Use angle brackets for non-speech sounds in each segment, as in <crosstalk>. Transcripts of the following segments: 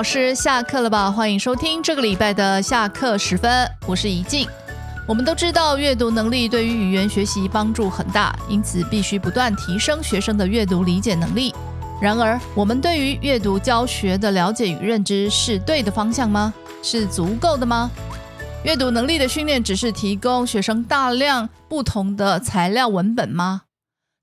老师下课了吧？欢迎收听这个礼拜的下课时分，我是怡静。我们都知道，阅读能力对于语言学习帮助很大，因此必须不断提升学生的阅读理解能力。然而，我们对于阅读教学的了解与认知是对的方向吗？是足够的吗？阅读能力的训练只是提供学生大量不同的材料文本吗？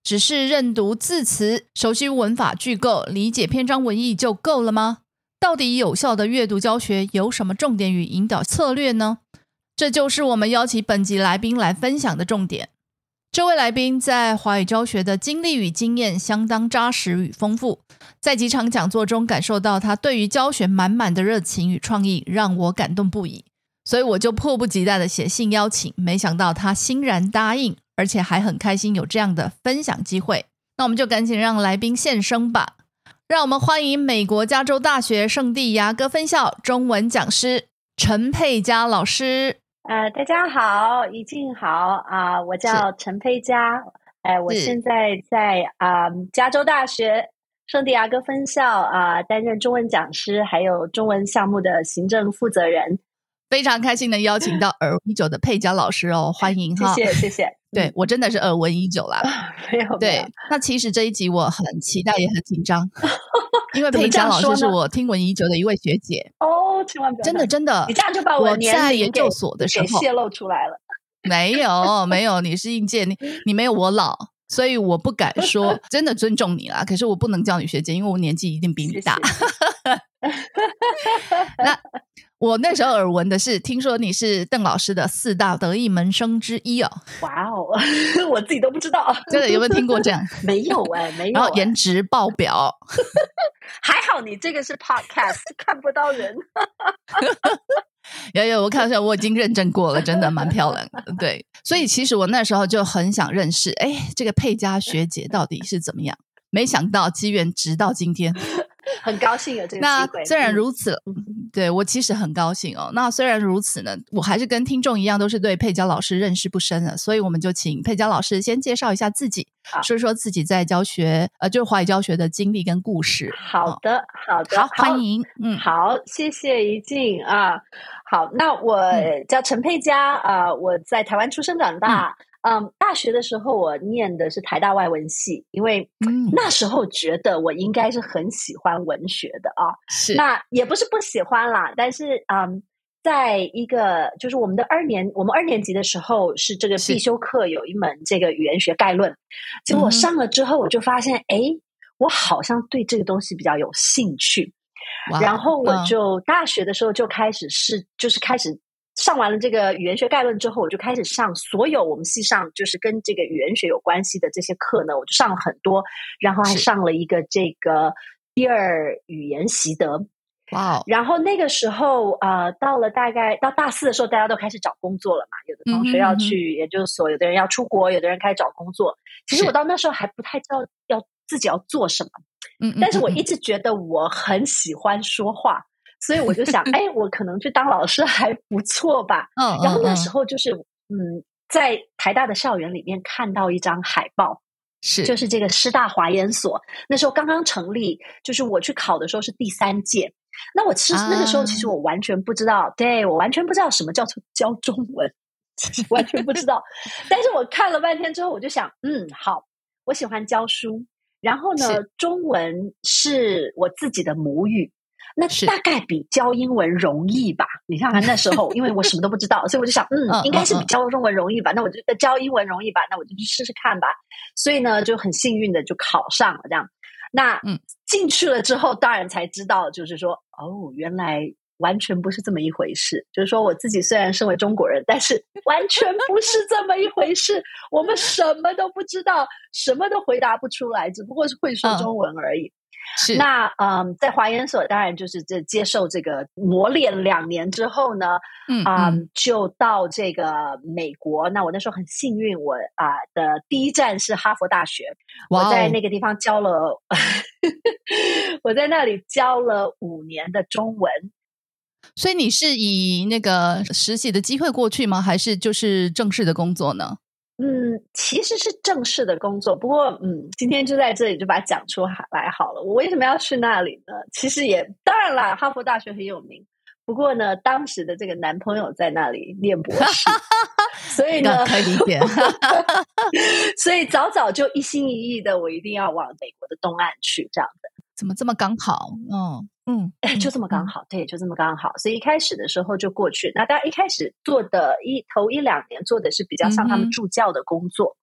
只是认读字词、熟悉文法句构、理解篇章文意就够了吗？到底有效的阅读教学有什么重点与引导策略呢？这就是我们邀请本集来宾来分享的重点。这位来宾在华语教学的经历与经验相当扎实与丰富，在几场讲座中感受到他对于教学满满的热情与创意，让我感动不已。所以我就迫不及待的写信邀请，没想到他欣然答应。而且还很开心有这样的分享机会，那我们就赶紧让来宾现身吧。让我们欢迎美国加州大学圣地牙哥分校中文讲师陈佩佳老师。呃，大家好，怡静好啊，我叫陈佩佳，哎，我现在在啊加州大学圣地牙哥分校啊担任中文讲师，还有中文项目的行政负责人。非常开心能邀请到耳闻已久的佩佳老师哦，欢迎哈，谢谢谢谢。对我真的是耳闻已久啦，没有对。那其实这一集我很 <laughs> 期待，也很紧张，<laughs> 因为佩佳老师是我听闻已久的一位学姐哦，千万不要真的真的，你这样就把我在研究所的时候泄露出来了。没有没有，你是应届，你 <laughs> 你没有我老，所以我不敢说真的尊重你啦。可是我不能叫你学姐，因为我年纪一定比你大。那。我那时候耳闻的是，听说你是邓老师的四大得意门生之一哦。哇哦，<laughs> 我自己都不知道，真的有没有听过这样？<laughs> 没有哎，没有。<laughs> 然后颜值爆表，还好你这个是 podcast，看不到人。有有，我看一下，我已经认证过了，真的蛮漂亮的。对，所以其实我那时候就很想认识，哎，这个佩佳学姐到底是怎么样？没想到机缘直到今天。很高兴有这个机会。那虽然如此，对我其实很高兴哦。那虽然如此呢，我还是跟听众一样，都是对佩佳老师认识不深的，所以我们就请佩佳老师先介绍一下自己，说说自己在教学呃，就是华语教学的经历跟故事。好的，好的，好，欢迎。嗯，好，谢谢一静啊。好，那我叫陈佩佳啊，我在台湾出生长大。嗯，大学的时候我念的是台大外文系，因为那时候觉得我应该是很喜欢文学的啊。是，那也不是不喜欢啦，但是嗯，在一个就是我们的二年，我们二年级的时候是这个必修课有一门这个语言学概论，结果我上了之后，我就发现，哎，我好像对这个东西比较有兴趣，然后我就大学的时候就开始是，就是开始。上完了这个语言学概论之后，我就开始上所有我们系上就是跟这个语言学有关系的这些课呢，我就上了很多，然后还上了一个这个第二语言习得，哇！然后那个时候呃，到了大概到大四的时候，大家都开始找工作了嘛，有的同学要去研究所，有的人要出国，有的人开始找工作。其实我到那时候还不太知道要自己要做什么，嗯，但是我一直觉得我很喜欢说话。所以我就想，<laughs> 哎，我可能去当老师还不错吧。嗯，然后那时候就是，嗯，在台大的校园里面看到一张海报，是就是这个师大华研所，那时候刚刚成立，就是我去考的时候是第三届。那我其实那个时候其实我完全不知道，对我完全不知道什么叫做教中文，<laughs> 完全不知道。但是我看了半天之后，我就想，嗯，好，我喜欢教书，然后呢，中文是我自己的母语。那大概比教英文容易吧？你看看那时候，因为我什么都不知道，所以我就想，嗯，应该是比教中文容易吧？那我就教英文容易吧？那我就去试试看吧。所以呢，就很幸运的就考上了这样。那嗯，进去了之后，当然才知道，就是说，哦，原来完全不是这么一回事。就是说，我自己虽然身为中国人，但是完全不是这么一回事。我们什么都不知道，什么都回答不出来，只不过是会说中文而已。是那嗯，在华研所当然就是这接受这个磨练两年之后呢，嗯啊，就到这个美国。那我那时候很幸运，我啊的第一站是哈佛大学，我在那个地方教了，<laughs> 我在那里教了五年的中文。所以你是以那个实习的机会过去吗？还是就是正式的工作呢？嗯，其实是正式的工作，不过嗯，今天就在这里就把它讲出来好了。我为什么要去那里呢？其实也当然啦，哈佛大学很有名。不过呢，当时的这个男朋友在那里念博士，<laughs> 所以呢，可以理解。<laughs> 所以早早就一心一意的，我一定要往美国的东岸去，这样的。怎么这么刚好？嗯嗯，哎，就这么刚好，对，就这么刚好。所以一开始的时候就过去。那大家一开始做的一头一两年做的是比较像他们助教的工作，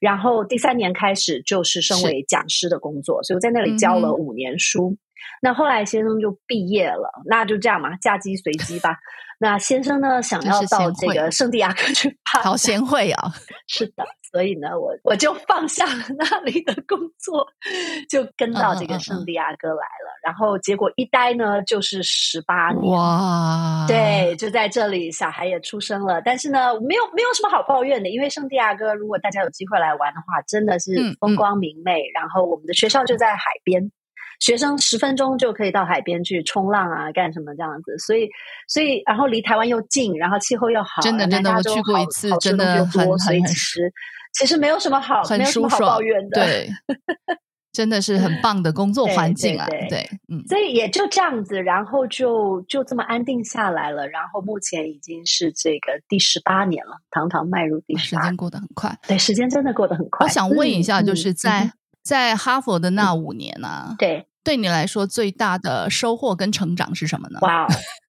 然后第三年开始就是身为讲师的工作，所以我在那里教了五年书。那后来先生就毕业了，那就这样嘛，嫁鸡随鸡吧。那先生呢，想要到这个圣地亚哥去，<laughs> 好贤惠啊！是的，所以呢，我我就放下了那里的工作，就跟到这个圣地亚哥来了。然后结果一待呢，就是十八年哇！对，就在这里，小孩也出生了。但是呢，没有没有什么好抱怨的，因为圣地亚哥，如果大家有机会来玩的话，真的是风光明媚。然后我们的学校就在海边。学生十分钟就可以到海边去冲浪啊，干什么这样子？所以，所以，然后离台湾又近，然后气候又好，真的真的，我去过一次，真的很很其实其实没有什么好，很舒爽，抱怨的。对，真的是很棒的工作环境啊。对，嗯，所以也就这样子，然后就就这么安定下来了。然后目前已经是这个第十八年了，堂堂迈入第十八，时间过得很快。对，时间真的过得很快。我想问一下，就是在在哈佛的那五年呢？对。对你来说最大的收获跟成长是什么呢？哇，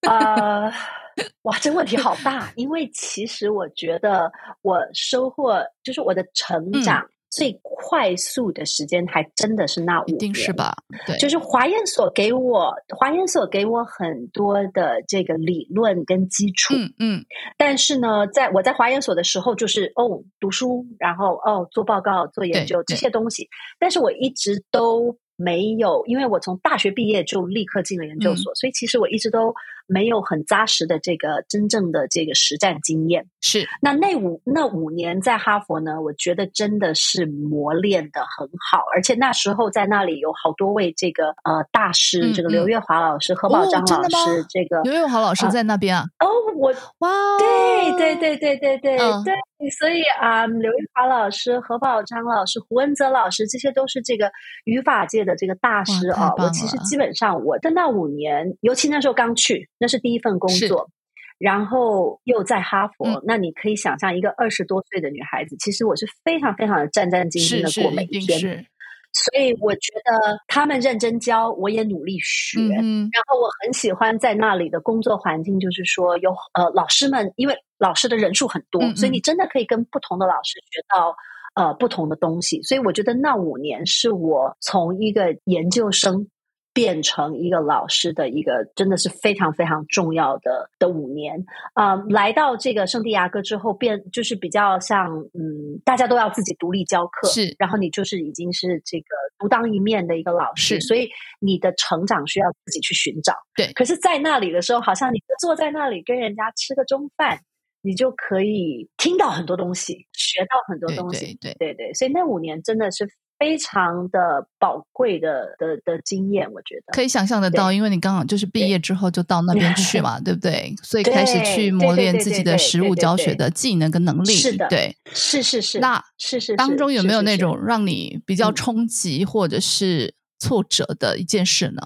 呃，<laughs> 哇，这问题好大，因为其实我觉得我收获就是我的成长最快速的时间，还真的是那五年，是吧？对，就是华研所给我，华研所给我很多的这个理论跟基础，嗯嗯。但是呢，在我在华研所的时候，就是哦，读书，然后哦，做报告、做研究这些东西，但是我一直都。没有，因为我从大学毕业就立刻进了研究所，所以其实我一直都没有很扎实的这个真正的这个实战经验。是，那那五那五年在哈佛呢，我觉得真的是磨练的很好，而且那时候在那里有好多位这个呃大师，这个刘月华老师、何宝章老师，这个刘月华老师在那边啊。哦，我哇，对对对对对对对。所以啊，刘玉华老师、何宝章老师、胡文泽老师，这些都是这个语法界的这个大师啊。我其实基本上，我的那五年，尤其那时候刚去，那是第一份工作，然后又在哈佛，那你可以想象，一个二十多岁的女孩子，其实我是非常非常的战战兢兢的过每一天。所以我觉得他们认真教，我也努力学。嗯然后我很喜欢在那里的工作环境，就是说有呃老师们，因为老师的人数很多，所以你真的可以跟不同的老师学到呃不同的东西。所以我觉得那五年是我从一个研究生。变成一个老师的一个真的是非常非常重要的的五年啊！来到这个圣地亚哥之后，变就是比较像嗯，大家都要自己独立教课，是，然后你就是已经是这个独当一面的一个老师，所以你的成长需要自己去寻找。对，可是，在那里的时候，好像你坐在那里跟人家吃个中饭，你就可以听到很多东西，学到很多东西。对对对，所以那五年真的是。非常的宝贵的的的经验，我觉得可以想象得到，因为你刚好就是毕业之后就到那边去 <laughs> 嘛，对不对？所以开始去磨练自己的实物教学的技能跟能力。是的，对，是是是。那是是当中有没有那种让你比较冲击或者是挫折的一件事呢？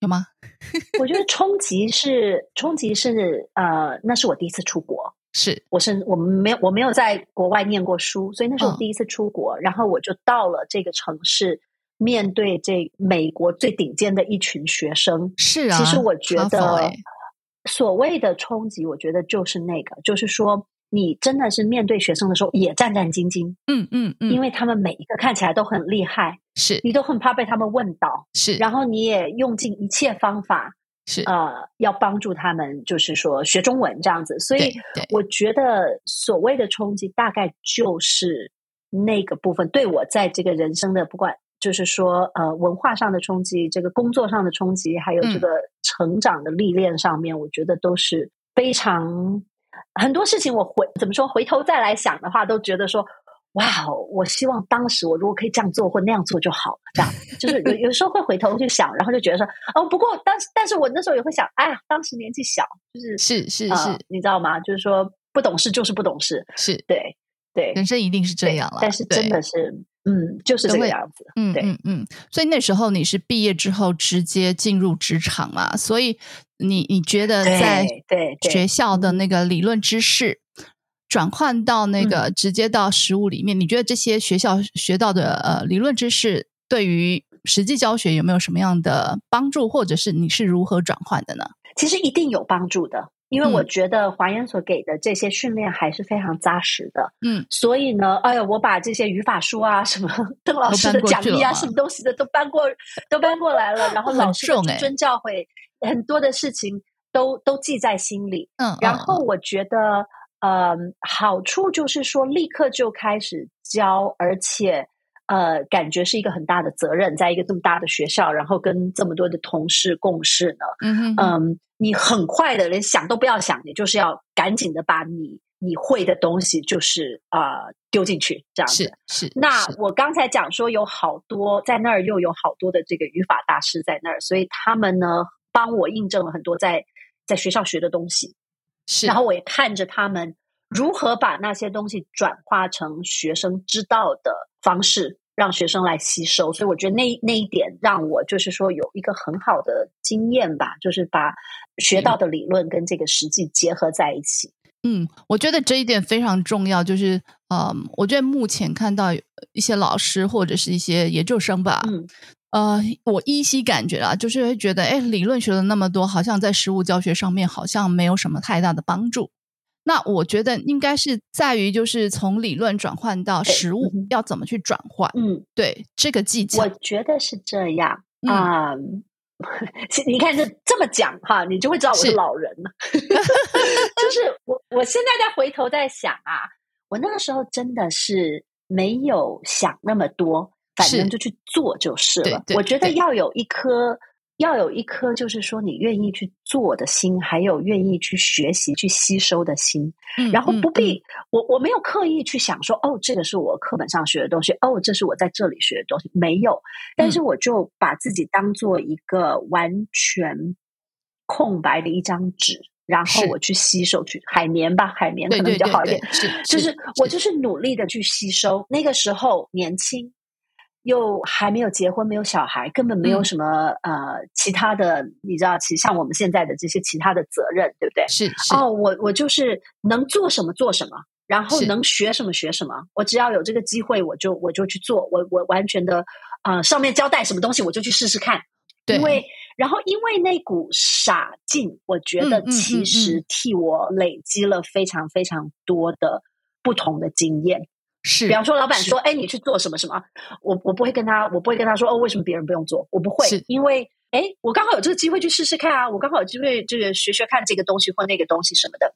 有吗？<laughs> 我觉得冲击是冲击是呃，那是我第一次出国。是，我是我们没有，我没有在国外念过书，所以那是我第一次出国，然后我就到了这个城市，面对这美国最顶尖的一群学生。是啊，其实我觉得所谓的冲击，我觉得就是那个，就是说你真的是面对学生的时候也战战兢兢，嗯嗯嗯，因为他们每一个看起来都很厉害，是。你都很怕被他们问倒，是，然后你也用尽一切方法。是呃，要帮助他们，就是说学中文这样子。所以我觉得所谓的冲击，大概就是那个部分。对我在这个人生的不管，就是说呃文化上的冲击，这个工作上的冲击，还有这个成长的历练上面，我觉得都是非常很多事情。我回怎么说？回头再来想的话，都觉得说。哇哦！我希望当时我如果可以这样做或那样做就好了。这样 <laughs> 就是有有时候会回头去想，然后就觉得说哦，不过当时但是我那时候也会想，哎呀，当时年纪小，就是是是是，你知道吗？就是说不懂事就是不懂事，是对对，人生一定是这样了。但是真的是，嗯，就是这个样子。嗯嗯嗯。所以那时候你是毕业之后直接进入职场嘛？所以你你觉得在对学校的那个理论知识转换到那个直接到实物里面，你觉得这些学校学到的呃理论知识对于实际教学有没有什么样的帮助，或者是你是如何转换的呢？其实一定有帮助的。因为我觉得华研所给的这些训练还是非常扎实的，嗯，所以呢，哎呀，我把这些语法书啊、什么 <laughs> 邓老师的讲义啊、什么东西的都搬过，都搬过来了，然后老师的谆教诲，很多的事情都都记在心里，嗯，然后我觉得，呃，好处就是说立刻就开始教，而且。呃，感觉是一个很大的责任，在一个这么大的学校，然后跟这么多的同事共事呢。嗯嗯，你很快的连想都不要想，你就是要赶紧的把你你会的东西，就是啊丢进去，这样子。是。那我刚才讲说有好多在那儿，又有好多的这个语法大师在那儿，所以他们呢帮我印证了很多在在学校学的东西。是。然后我也看着他们如何把那些东西转化成学生知道的。方式让学生来吸收，所以我觉得那那一点让我就是说有一个很好的经验吧，就是把学到的理论跟这个实际结合在一起。嗯，我觉得这一点非常重要，就是嗯，我觉得目前看到一些老师或者是一些研究生吧，嗯，呃，我依稀感觉啊，就是会觉得，哎，理论学了那么多，好像在实物教学上面好像没有什么太大的帮助。那我觉得应该是在于，就是从理论转换到实物，要怎么去转换？嗯，对，这个技巧，我觉得是这样啊。<laughs> 你看，这这么讲哈，你就会知道我是老人了。<laughs> 就是我，我现在在回头在想啊，我那个时候真的是没有想那么多，反正就去做就是了。我觉得要有一颗。要有一颗，就是说你愿意去做的心，还有愿意去学习、去吸收的心。嗯，然后不必我我没有刻意去想说，哦，这个是我课本上学的东西，哦，这是我在这里学的东西，没有。但是我就把自己当做一个完全空白的一张纸，然后我去吸收，去海绵吧，海绵可能比较好一点。是，就是我就是努力的去吸收。那个时候年轻。又还没有结婚，没有小孩，根本没有什么呃其他的，你知道，其实像我们现在的这些其他的责任，对不对？是是哦，我我就是能做什么做什么，然后能学什么学什么，我只要有这个机会，我就我就去做，我我完全的啊，上面交代什么东西，我就去试试看。对，因为然后因为那股傻劲，我觉得其实替我累积了非常非常多的不同的经验。是，比方说，老板说：“哎，你去做什么什么？”我我不会跟他，我不会跟他说：“哦，为什么别人不用做？”我不会，因为哎，我刚好有这个机会去试试看啊！我刚好有机会这个学学看这个东西或那个东西什么的。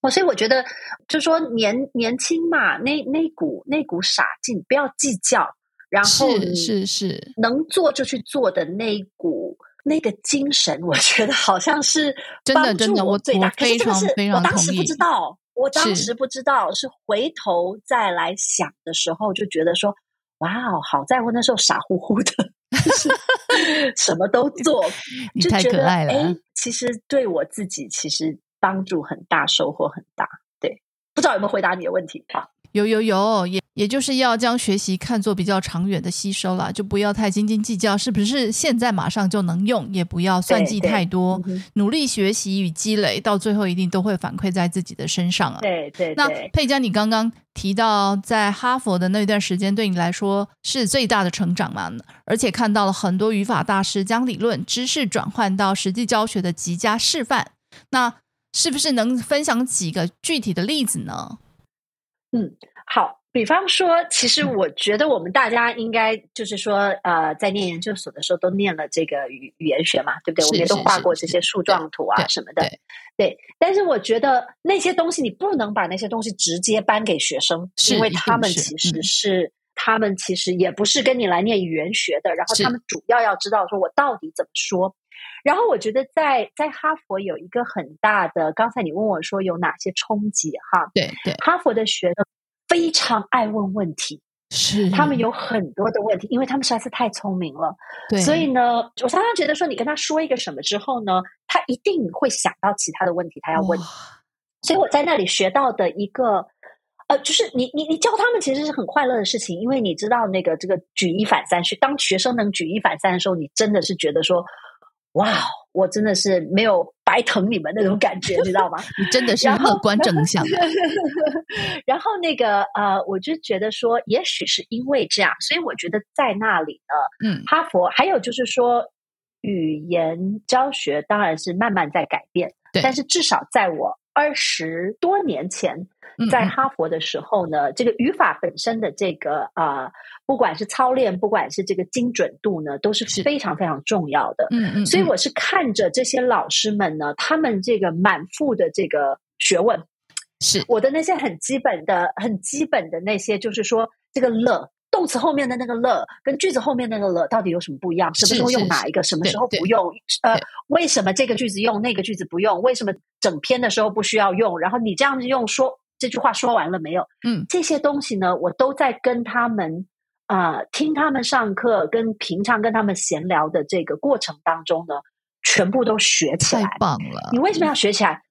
我所以我觉得，就说年年轻嘛，那那股那股傻劲，不要计较，然后是是能做就去做的那一股那个精神，我觉得好像是真的真的，我最大。可是这个是我当时不知道。我当时不知道，是回头再来想的时候，就觉得说：“哇哦，好在乎那时候傻乎乎的，<laughs> 什么都做，就觉得哎，其实对我自己其实帮助很大，收获很大。”对，不知道有没有回答你的问题？好。有有有，也也就是要将学习看作比较长远的吸收了，就不要太斤斤计较，是不是现在马上就能用，也不要算计太多，努力学习与积累，到最后一定都会反馈在自己的身上啊。对对。那佩佳，你刚刚提到在哈佛的那段时间，对你来说是最大的成长嘛？而且看到了很多语法大师将理论知识转换到实际教学的极佳示范，那是不是能分享几个具体的例子呢？嗯，好。比方说，其实我觉得我们大家应该就是说，呃，在念研究所的时候都念了这个语语言学嘛，对不对？我们也都画过这些树状图啊什么的。对，但是我觉得那些东西你不能把那些东西直接搬给学生，因为他们其实是他们其实也不是跟你来念语言学的，然后他们主要要知道说我到底怎么说。然后我觉得在在哈佛有一个很大的，刚才你问我说有哪些冲击哈？对对，哈佛的学生非常爱问问题，是他们有很多的问题，因为他们实在是太聪明了。对，所以呢，我常常觉得说，你跟他说一个什么之后呢，他一定会想到其他的问题，他要问。所以我在那里学到的一个呃，就是你你你教他们其实是很快乐的事情，因为你知道那个这个举一反三，是当学生能举一反三的时候，你真的是觉得说，哇，我真的是没有白疼你们那种感觉，你知道吗？你真的是乐观正向的。<laughs> 然后那个呃，我就觉得说，也许是因为这样，所以我觉得在那里呢，嗯，哈佛还有就是说，语言教学当然是慢慢在改变，但是至少在我二十多年前。在哈佛的时候呢，这个语法本身的这个啊，不管是操练，不管是这个精准度呢，都是非常非常重要的。嗯嗯，所以我是看着这些老师们呢，他们这个满腹的这个学问，是我的那些很基本的、很基本的那些，就是说这个乐动词后面的那个了，跟句子后面那个了到底有什么不一样？什么时候用哪一个？什么时候不用？呃，为什么这个句子用，那个句子不用？为什么整篇的时候不需要用？然后你这样子用说。这句话说完了没有？嗯，这些东西呢，我都在跟他们啊，听他们上课，跟平常跟他们闲聊的这个过程当中呢，全部都学起来。太棒了！你为什么要学起来？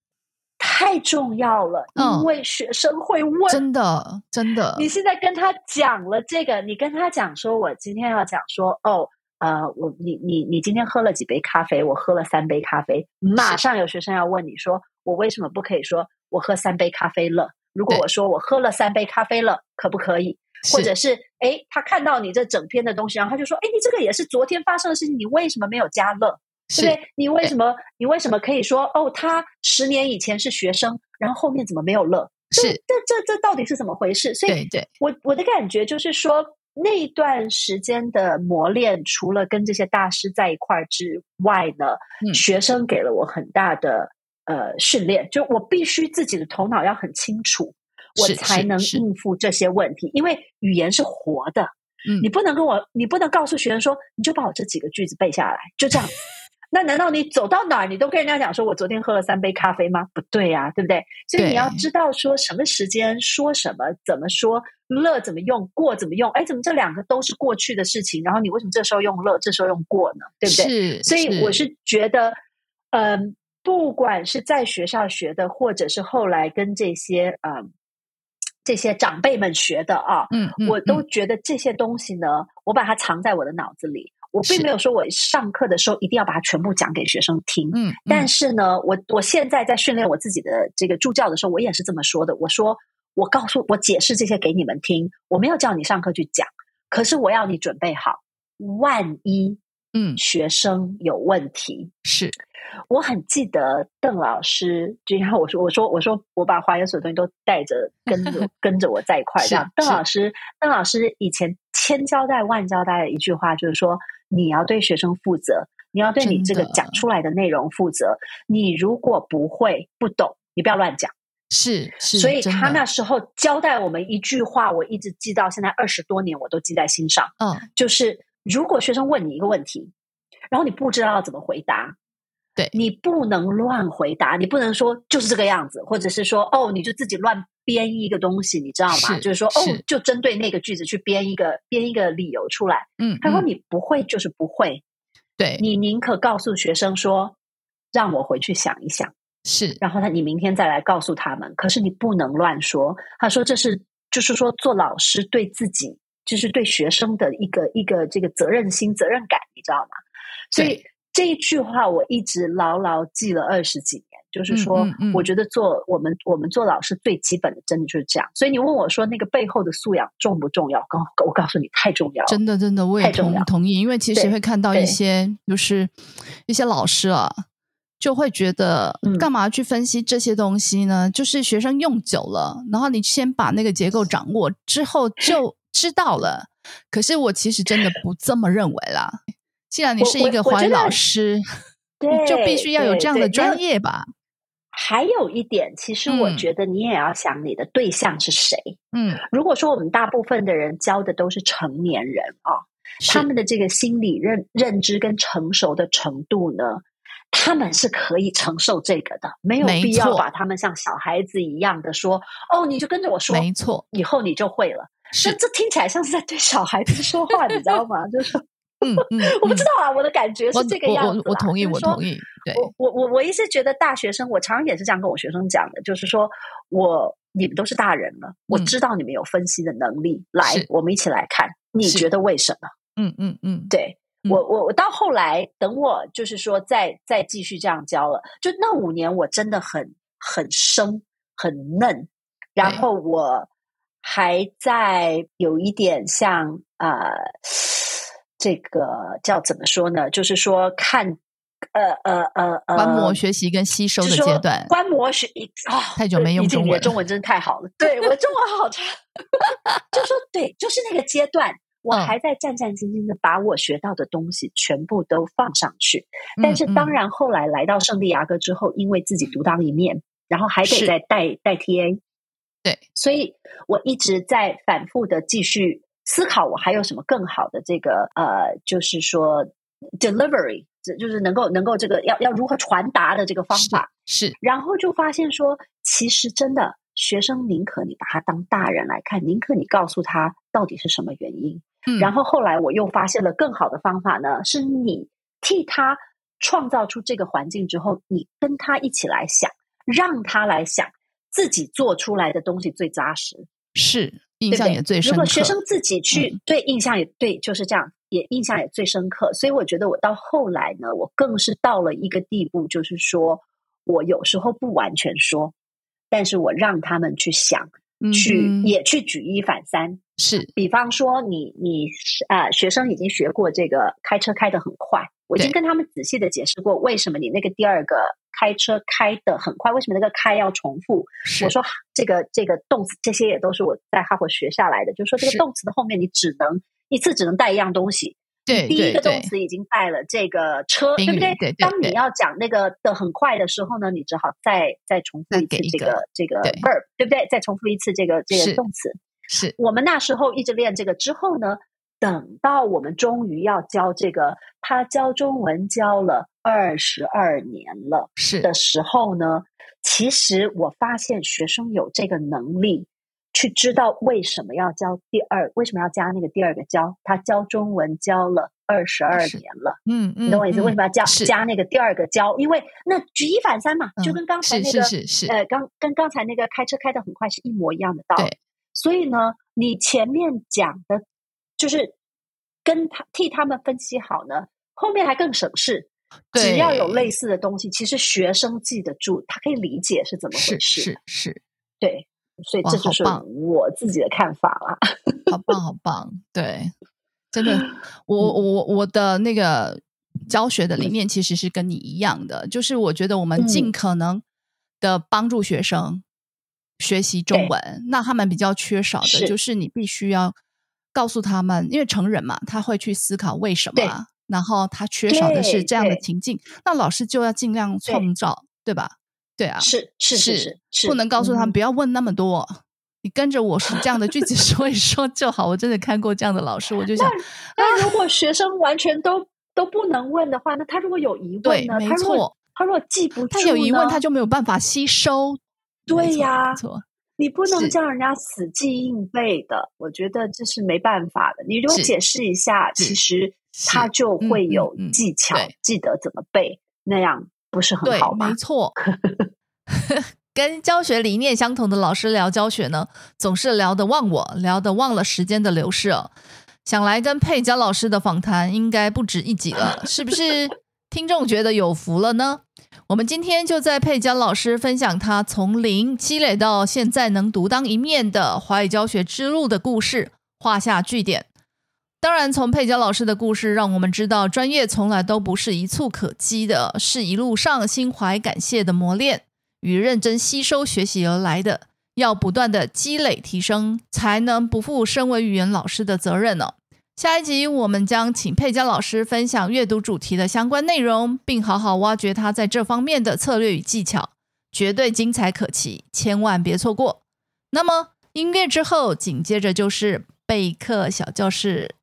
太重要了，因为学生会问，真的，真的。你现在跟他讲了这个，你跟他讲说，我今天要讲说，哦，呃，我你你你今天喝了几杯咖啡？我喝了三杯咖啡。马上有学生要问你说，我为什么不可以说我喝三杯咖啡了？如果我说我喝了三杯咖啡了，可不可以？或者是哎，他看到你这整篇的东西，然后他就说：“哎，你这个也是昨天发生的事情，你为什么没有加乐？对不对？你为什么你为什么可以说哦？他十年以前是学生，然后后面怎么没有了？是这这这到底是怎么回事？所以，对我我的感觉就是说，那段时间的磨练，除了跟这些大师在一块儿之外呢，学生给了我很大的。呃，训练就我必须自己的头脑要很清楚，我才能应付这些问题。因为语言是活的，嗯，你不能跟我，你不能告诉学生说，你就把我这几个句子背下来，就这样。那难道你走到哪儿，你都跟人家讲说，我昨天喝了三杯咖啡吗？不对呀，对不对？所以你要知道说什么时间说什么，怎么说乐怎么用，过怎么用。哎，怎么这两个都是过去的事情？然后你为什么这时候用乐，这时候用过呢？对不对？所以我是觉得，嗯。不管是在学校学的，或者是后来跟这些呃这些长辈们学的啊，嗯，我都觉得这些东西呢，我把它藏在我的脑子里。我并没有说我上课的时候一定要把它全部讲给学生听，嗯，但是呢，我我现在在训练我自己的这个助教的时候，我也是这么说的。我说，我告诉我解释这些给你们听，我没有叫你上课去讲，可是我要你准备好，万一嗯学生有问题是。我很记得邓老师，就然后我说，我说，我说，我把华研所的东西都带着，跟着 <laughs> 跟着我在一块这样。邓老师，邓老师以前千交代万交代的一句话就是说：你要对学生负责，你要对你这个讲出来的内容负责。你如果不会、不懂，你不要乱讲。是是，所以他那时候交代我们一句话，我一直记到现在二十多年，我都记在心上。嗯，就是如果学生问你一个问题，然后你不知道要怎么回答。对你不能乱回答，你不能说就是这个样子，或者是说哦，你就自己乱编一个东西，你知道吗？就是说哦，就针对那个句子去编一个编一个理由出来。嗯，他说你不会就是不会，对你宁可告诉学生说让我回去想一想，是，然后他你明天再来告诉他们，可是你不能乱说。他说这是就是说做老师对自己就是对学生的一个一个这个责任心责任感，你知道吗？所以。这一句话我一直牢牢记了二十几年，就是说，我觉得做我们我们做老师最基本的，真的就是这样。所以你问我说，那个背后的素养重不重要？告我告诉你，太重要了，真的真的，我也同同意。因为其实会看到一些，就是一些老师啊，就会觉得，干嘛去分析这些东西呢？就是学生用久了，然后你先把那个结构掌握之后，就知道了。可是我其实真的不这么认为啦。既然你是一个华语老师，对就必须要有这样的专业吧。还有一点，其实我觉得你也要想你的对象是谁。嗯，如果说我们大部分的人教的都是成年人啊，他们的这个心理认认知跟成熟的程度呢，他们是可以承受这个的，没有必要把他们像小孩子一样的说：“哦，你就跟着我说，没错，以后你就会了。”这这听起来像是在对小孩子说话，你知道吗？就是。嗯嗯，<laughs> 我不知道啊，我的感觉是这个样子。我我同意，我同意。对，我我我我一直觉得大学生，我常常也是这样跟我学生讲的，就是说我你们都是大人了，我嗯知道你们有分析的能力，来，我们一起来看，你觉得为什么？嗯嗯嗯，对嗯我，我我到后来，等我就是说再再继续这样教了，就那五年我真的很很生很嫩，然后我还在有一点像呃，这个叫怎么说呢？就是说看呃呃呃呃，观摩学习跟吸收的阶段，观摩学啊，太久没用中文了中文真的太好了，对我中文好差，<laughs> 就说对，就是那个阶段。我嗯还在战战兢兢的把我学到的东西全部都放上去，但是嗯当然后来来到圣地亚哥之后，因为自己独当一面，然后还得是。再带带 TA，对，所以我一直在反复的继续思考，我还有什么更好的这个呃，就是说 delivery，这就是能够能够这个要要如何传达的这个方法，是。然后就发现说，其实真的学生宁可你把他当大人来看，宁可你告诉他到底是什么原因。嗯。然后后来我又发现了更好的方法呢，是你替他创造出这个环境之后，你跟他一起来想，让他来想自己做出来的东西最扎实，是印象也最深刻。如果学生自己去、嗯对印象也对，就是这样，也印象也最深刻。所以我觉得我到后来呢，我更是到了一个地步，就是说我有时候不完全说，但是我让他们去想，去、也去举一反三。是比方说你，你呃，学生已经学过这个开车开得很快，我已经跟他们仔细的解释过，为什么你那个第二个开车开得很快，为什么那个开要重复。是我说这个这个动词，这些也都是我在哈佛学下来的，就是说这个动词的后面你只能一次只能带一样东西。第一个动，词已经带了这个车，宾对不对？语对对当你要讲那个的很快的时候呢，你只好再再重复一次这个个这个 verb，对不对？再重复一次这个这个动词。是我们那时候一直练这个之后呢，等到我们终于要教这个，他教中文教了二十二年了是的时候呢，其实我发现学生有这个能力去知道为什么要教第二，为什么要加那个第二个教。他教中文教了二十二年了，嗯嗯，你懂我意思？嗯为什么要加加那个第二个教？因为那举一反三嘛，就嗯跟刚才那个是是是呃，刚跟刚才那个开车开的很快是一模一样的道理。对所以呢，你前面讲的，就是跟他替他们分析好呢，后面还更省事。只要有类似的东西，其实学生记得住，他可以理解是怎么回是事。是是，对，所以这就是好棒。我自己的看法啦。<laughs> 好棒好棒，对，真的，我我我我的那个教学的理念其实是跟你一样的，就是我觉得我们尽嗯可能的帮助学生学习中对文，那他们比较缺少的就是。你必须要告诉他们，因为成人嘛，他会去思考为什么然后他缺少的是这样的情境，那老师就要尽量创造，对吧？对啊，是是是是是，不能告诉他们嗯不要问那么多。你跟着我是这样的句子 <laughs> 说一说就好。我真的看过这样的老师，我就想，那如果学生完全都都不能问的话，那他如果有疑问呢？对没他如果错他如果记不住，他有疑问，他就没有办法吸收。对呀没错，你不能叫人家死记硬背的，我觉得这是没办法的。你如果解释一下，其实他就会有嗯技巧，对记得怎么背，那样不是很对好，吗没？错。<laughs> 跟教学理念相同的老师聊教学呢，总是聊得忘我，聊得忘了时间的流逝哦。想来跟佩佳老师的访谈应该不止一集了，是不是？听众觉得有福了呢？我们今天就在佩佳老师分享他从零积累到现在能独当一面的华语教学之路的故事，画下句点。当然，从佩佳老师的故事，让我们知道专业从来都不是一蹴可及的，是一路上心怀感谢的磨练与认真吸收学习而来的。要不断的积累提升，才能不负身为语言老师的责任呢、下一集我们将请佩佳老师分享阅读主题的相关内容，并好好挖掘他在这方面的策略与技巧，绝对精彩可期，千万别错过。那么音乐之后，紧接着就是备课小教室。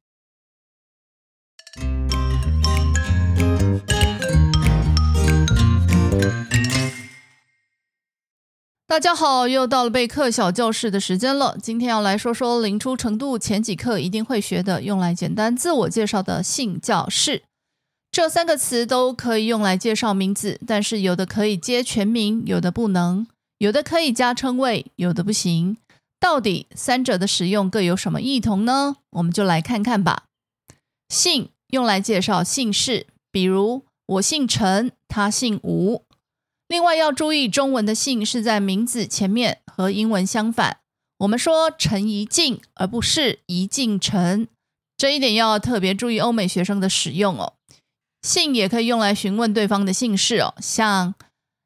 大家好，又到了备课小教室的时间了。今天要来说说零初程度前几课一定会学的，用来简单自我介绍的性教室。这三个词都可以用来介绍名字，但是有的可以接全名，有的不能。有的可以加称谓，有的不行。到底三者的使用各有什么异同呢？我们就来看看吧。姓用来介绍姓氏，比如我姓陈，他姓吴。另外要注意，中文的姓是在名字前面，和英文相反。我们说陈怡静，而不是怡静陈，这一点要特别注意。欧美学生的使用哦，姓也可以用来询问对方的姓氏哦，像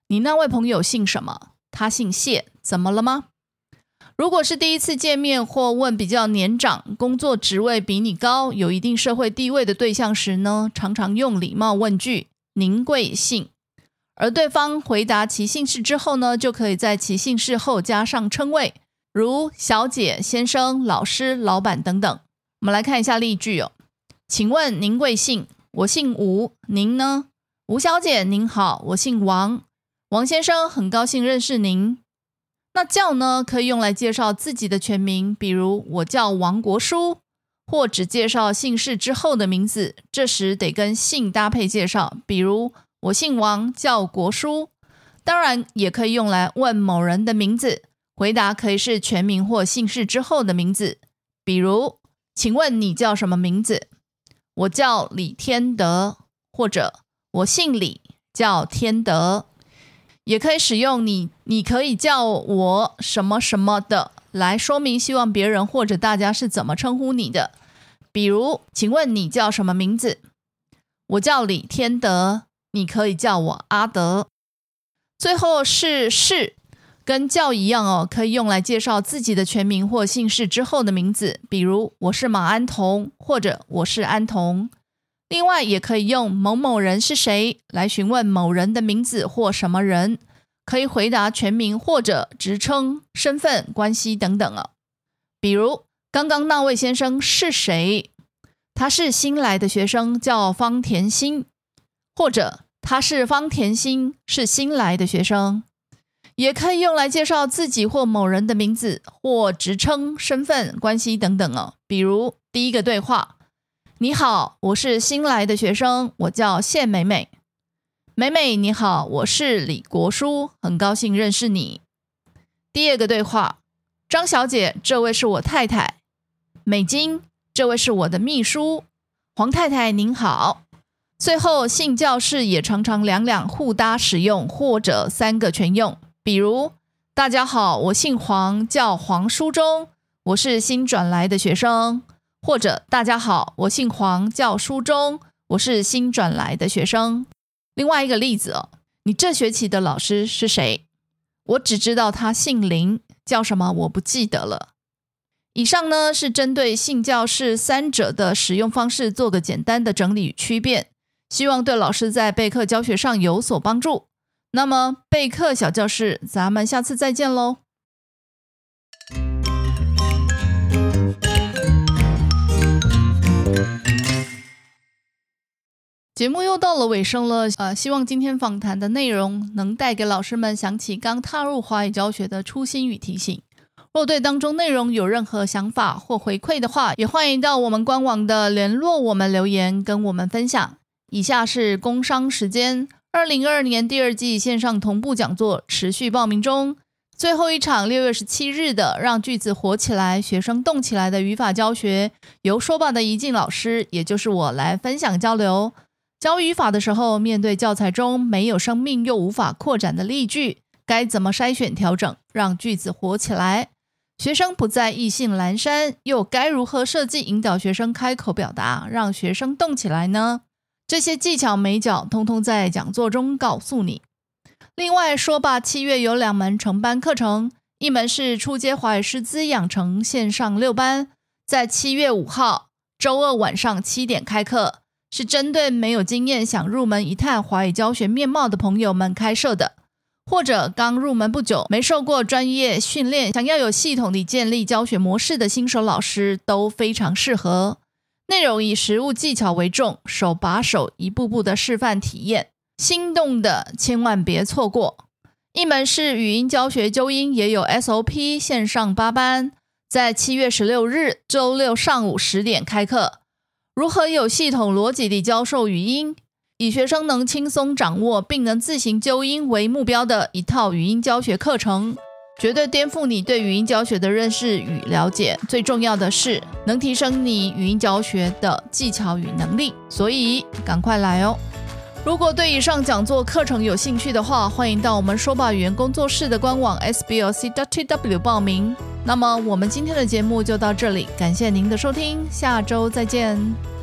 你那位朋友姓什么？他姓谢，怎么了吗？如果是第一次见面或问比较年长、工作职位比你高、有一定社会地位的对象时呢，常常用礼貌问句“您贵姓”，而对方回答其姓氏之后呢，就可以在其姓氏后加上称谓，如小姐、先生、老师、老板等等。我们来看一下例句哦，请问您贵姓？我姓吴，您呢？吴小姐您好，我姓王。王先生很高兴认识您。那叫呢，可以用来介绍自己的全名，比如我叫王国书，或只介绍姓氏之后的名字，这时得跟姓搭配介绍，比如我姓王，叫国书。当然，也可以用来问某人的名字，回答可以是全名或姓氏之后的名字，比如请问你叫什么名字？我叫李天德，或者我姓李，叫天德。也可以使用你，你可以叫我什么什么的来说明，希望别人或者大家是怎么称呼你的。比如，请问你叫什么名字？我叫李天德，你可以叫我阿德。最后是是，跟叫一样哦，可以用来介绍自己的全名或姓氏之后的名字。比如，我是马安童，或者我是安童。另外，也可以用某某人是谁来询问某人的名字或什么人，可以回答全名或者职称、身份、关系等等啊。比如，刚刚那位先生是谁？他是新来的学生，叫方田心，或者他是方甜心，是新来的学生。也可以用来介绍自己或某人的名字或职称、身份、关系等等哦。比如第一个对话。你好，我是新来的学生，我叫谢美美。美美你好，我是李国书，很高兴认识你。第二个对话，张小姐，这位是我太太美金，这位是我的秘书黄太太，您好。最后姓教室也常常两两互搭使用，或者三个全用。比如，大家好，我姓黄，叫黄书中，我是新转来的学生。或者大家好，我姓黄，叫书中，我是新转来的学生。另外一个例子哦，你这学期的老师是谁？我只知道他姓林，叫什么我不记得了。以上呢是针对性教室三者的使用方式做个简单的整理与区别，希望对老师在备课教学上有所帮助。那么备课小教室，咱们下次再见喽。节目又到了尾声了，呃，希望今天访谈的内容能带给老师们想起刚踏入华语教学的初心与提醒。若对当中内容有任何想法或回馈的话，也欢迎到我们官网的联络我们留言跟我们分享。以下是工商时间：二零二二年第二季线上同步讲座持续报名中，最后一场六月十七日的让句子活起来、学生动起来的语法教学，由说吧的怡静老师，也就是我来分享交流。教语法的时候，面对教材中没有生命又无法扩展的例句，该怎么筛选调整，让句子活起来？学生不再意兴阑珊，又该如何设计引导学生开口表达，让学生动起来呢？这些技巧美角，通通在讲座中告诉你。另外说吧，七月有两门成班课程，一门是初阶华语师资养成线上六班，在七月五号周二晚上七点开课。是针对没有经验想入门一探华语教学面貌的朋友们开设的，或者刚入门不久、没受过专业训练、想要有系统地建立教学模式的新手老师都非常适合。内容以实物技巧为重，手把手、一步步的示范体验，心动的千万别错过。一门是语音教学纠音，也有 SOP 线上八班，在七月十六日周六上午十点开课。如何有系统逻辑地教授语音？以学生能轻松掌握并能自行纠音为目标的一套语音教学课程，绝对颠覆你对语音教学的认识与了解。最重要的是，能提升你语音教学的技巧与能力。所以，赶快来哦！如果对以上讲座课程有兴趣的话，欢迎到我们说吧语言工作室的官网 sblc.tw 报名。那么，我们今天的节目就到这里，感谢您的收听，下周再见。